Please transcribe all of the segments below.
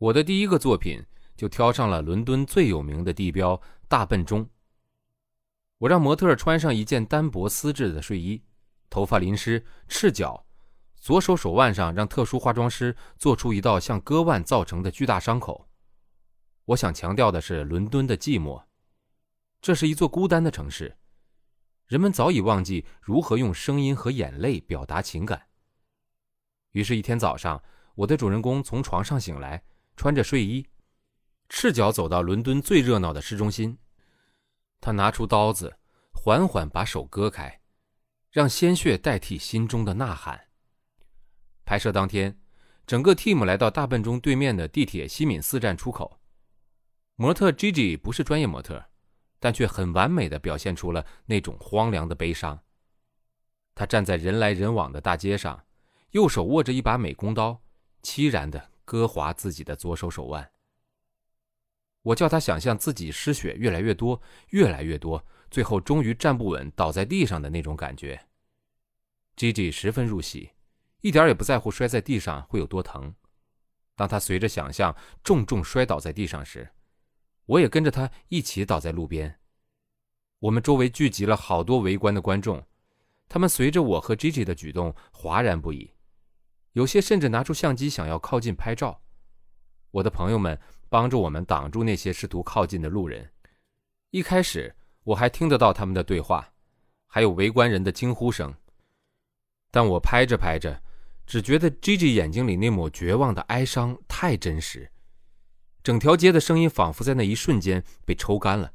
我的第一个作品就挑上了伦敦最有名的地标大笨钟。我让模特穿上一件单薄丝质的睡衣，头发淋湿，赤脚，左手手腕上让特殊化妆师做出一道像割腕造成的巨大伤口。我想强调的是伦敦的寂寞，这是一座孤单的城市，人们早已忘记如何用声音和眼泪表达情感。于是，一天早上，我的主人公从床上醒来，穿着睡衣，赤脚走到伦敦最热闹的市中心。他拿出刀子，缓缓把手割开，让鲜血代替心中的呐喊。拍摄当天，整个 team 来到大笨钟对面的地铁西敏寺站出口。模特 Gigi 不是专业模特，但却很完美的表现出了那种荒凉的悲伤。他站在人来人往的大街上，右手握着一把美工刀，凄然的割划自己的左手手腕。我叫他想象自己失血越来越多，越来越多，最后终于站不稳，倒在地上的那种感觉。Gigi 十分入戏，一点也不在乎摔在地上会有多疼。当他随着想象重重摔倒在地上时，我也跟着他一起倒在路边。我们周围聚集了好多围观的观众，他们随着我和 Gigi 的举动哗然不已，有些甚至拿出相机想要靠近拍照。我的朋友们帮助我们挡住那些试图靠近的路人。一开始我还听得到他们的对话，还有围观人的惊呼声。但我拍着拍着，只觉得 Gigi 眼睛里那抹绝望的哀伤太真实。整条街的声音仿佛在那一瞬间被抽干了，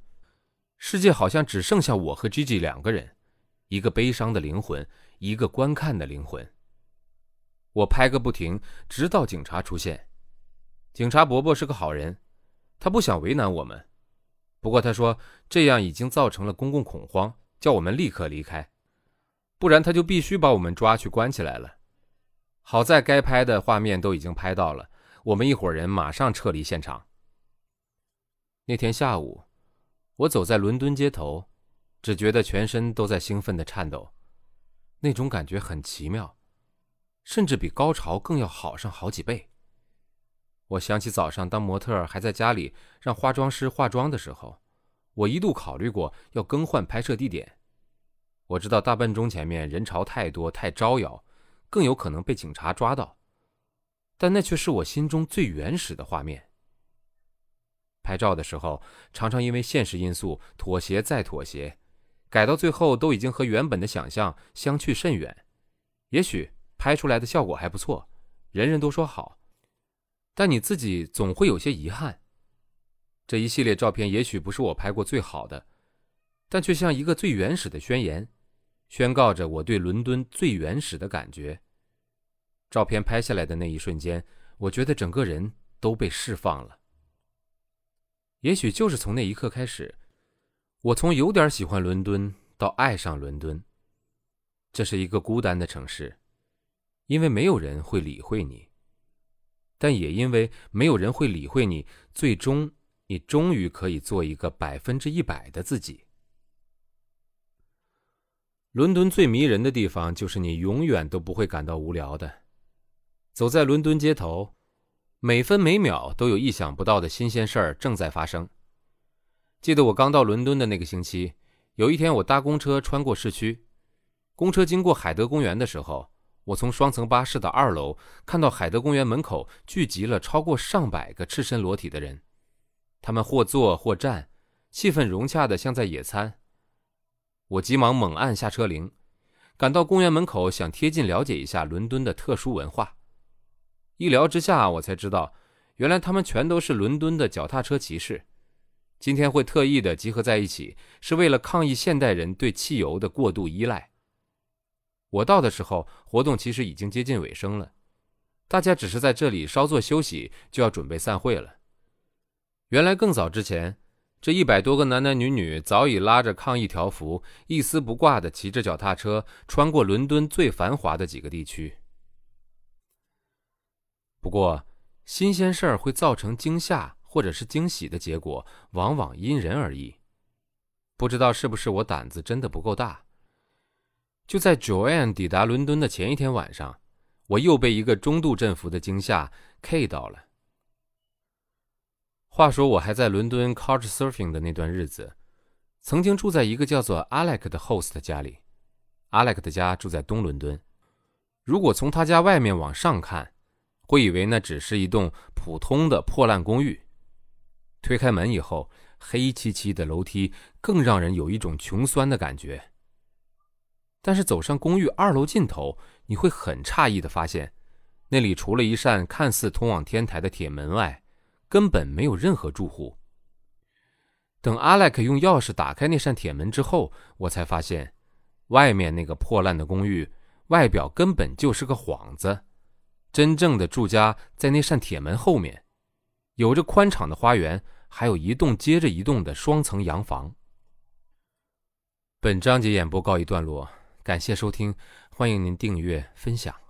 世界好像只剩下我和 Gigi 两个人，一个悲伤的灵魂，一个观看的灵魂。我拍个不停，直到警察出现。警察伯伯是个好人，他不想为难我们，不过他说这样已经造成了公共恐慌，叫我们立刻离开，不然他就必须把我们抓去关起来了。好在该拍的画面都已经拍到了。我们一伙人马上撤离现场。那天下午，我走在伦敦街头，只觉得全身都在兴奋的颤抖，那种感觉很奇妙，甚至比高潮更要好上好几倍。我想起早上当模特还在家里让化妆师化妆的时候，我一度考虑过要更换拍摄地点。我知道大笨钟前面人潮太多，太招摇，更有可能被警察抓到。但那却是我心中最原始的画面。拍照的时候，常常因为现实因素妥协再妥协，改到最后都已经和原本的想象相去甚远。也许拍出来的效果还不错，人人都说好，但你自己总会有些遗憾。这一系列照片也许不是我拍过最好的，但却像一个最原始的宣言，宣告着我对伦敦最原始的感觉。照片拍下来的那一瞬间，我觉得整个人都被释放了。也许就是从那一刻开始，我从有点喜欢伦敦到爱上伦敦。这是一个孤单的城市，因为没有人会理会你，但也因为没有人会理会你，最终你终于可以做一个百分之一百的自己。伦敦最迷人的地方，就是你永远都不会感到无聊的。走在伦敦街头，每分每秒都有意想不到的新鲜事儿正在发生。记得我刚到伦敦的那个星期，有一天我搭公车穿过市区，公车经过海德公园的时候，我从双层巴士的二楼看到海德公园门口聚集了超过上百个赤身裸体的人，他们或坐或站，气氛融洽的像在野餐。我急忙猛按下车铃，赶到公园门口，想贴近了解一下伦敦的特殊文化。一聊之下，我才知道，原来他们全都是伦敦的脚踏车骑士。今天会特意的集合在一起，是为了抗议现代人对汽油的过度依赖。我到的时候，活动其实已经接近尾声了，大家只是在这里稍作休息，就要准备散会了。原来更早之前，这一百多个男男女女早已拉着抗议条幅，一丝不挂的骑着脚踏车，穿过伦敦最繁华的几个地区。不过，新鲜事儿会造成惊吓或者是惊喜的结果，往往因人而异。不知道是不是我胆子真的不够大。就在 Joanne 抵达伦敦的前一天晚上，我又被一个中度振幅的惊吓 K 到了。话说我还在伦敦 couchsurfing 的那段日子，曾经住在一个叫做 Alec 的 host 家里。Alec 的家住在东伦敦。如果从他家外面往上看，会以为那只是一栋普通的破烂公寓。推开门以后，黑漆漆的楼梯更让人有一种穷酸的感觉。但是走上公寓二楼尽头，你会很诧异的发现，那里除了一扇看似通往天台的铁门外，根本没有任何住户。等阿莱克用钥匙打开那扇铁门之后，我才发现，外面那个破烂的公寓外表根本就是个幌子，真正的住家在那扇铁门后面，有着宽敞的花园，还有一栋接着一栋的双层洋房。本章节演播告一段落，感谢收听，欢迎您订阅分享。